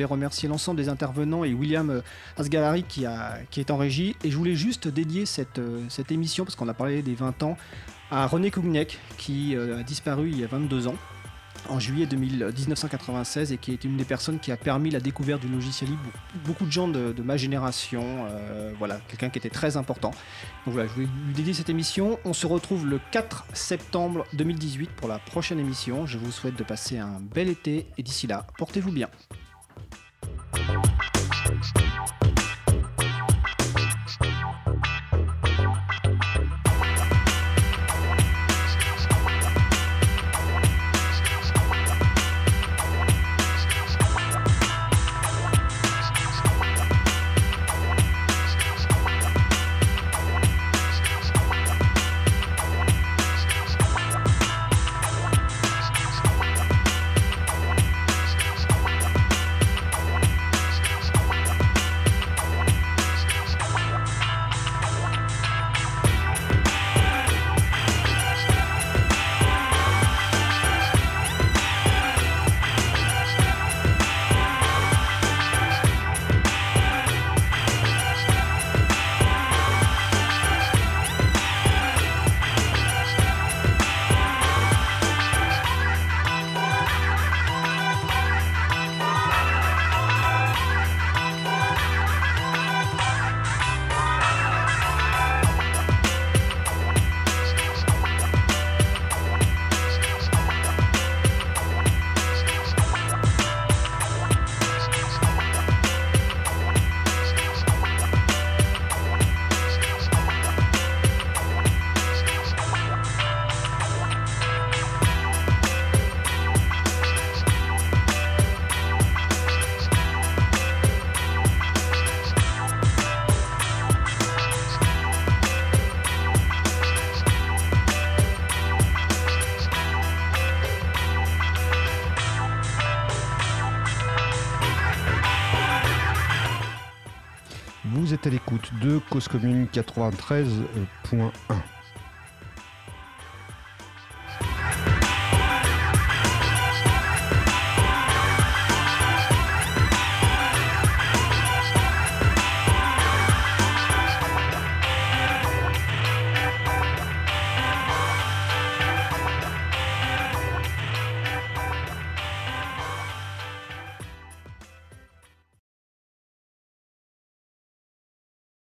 Voulais remercier l'ensemble des intervenants et William euh, Asgalari qui, a, est en régie. Et je voulais juste dédier cette, euh, émission, parce qu'on a parlé des 20 ans, à René Kougnek qui euh, a disparu il y a 22 ans en juillet 2000 1996 et qui est une des personnes qui a permis la découverte du logiciel libre. Beaucoup de gens de, ma génération, voilà, quelqu'un qui était très important. Donc voilà, je voulais lui dédier cette émission. On se retrouve le 4 septembre 2018 pour la prochaine émission. Je vous souhaite de passer un bel été et d'ici là, portez-vous bien. Vous êtes à l'écoute de Cause Commune 93.1.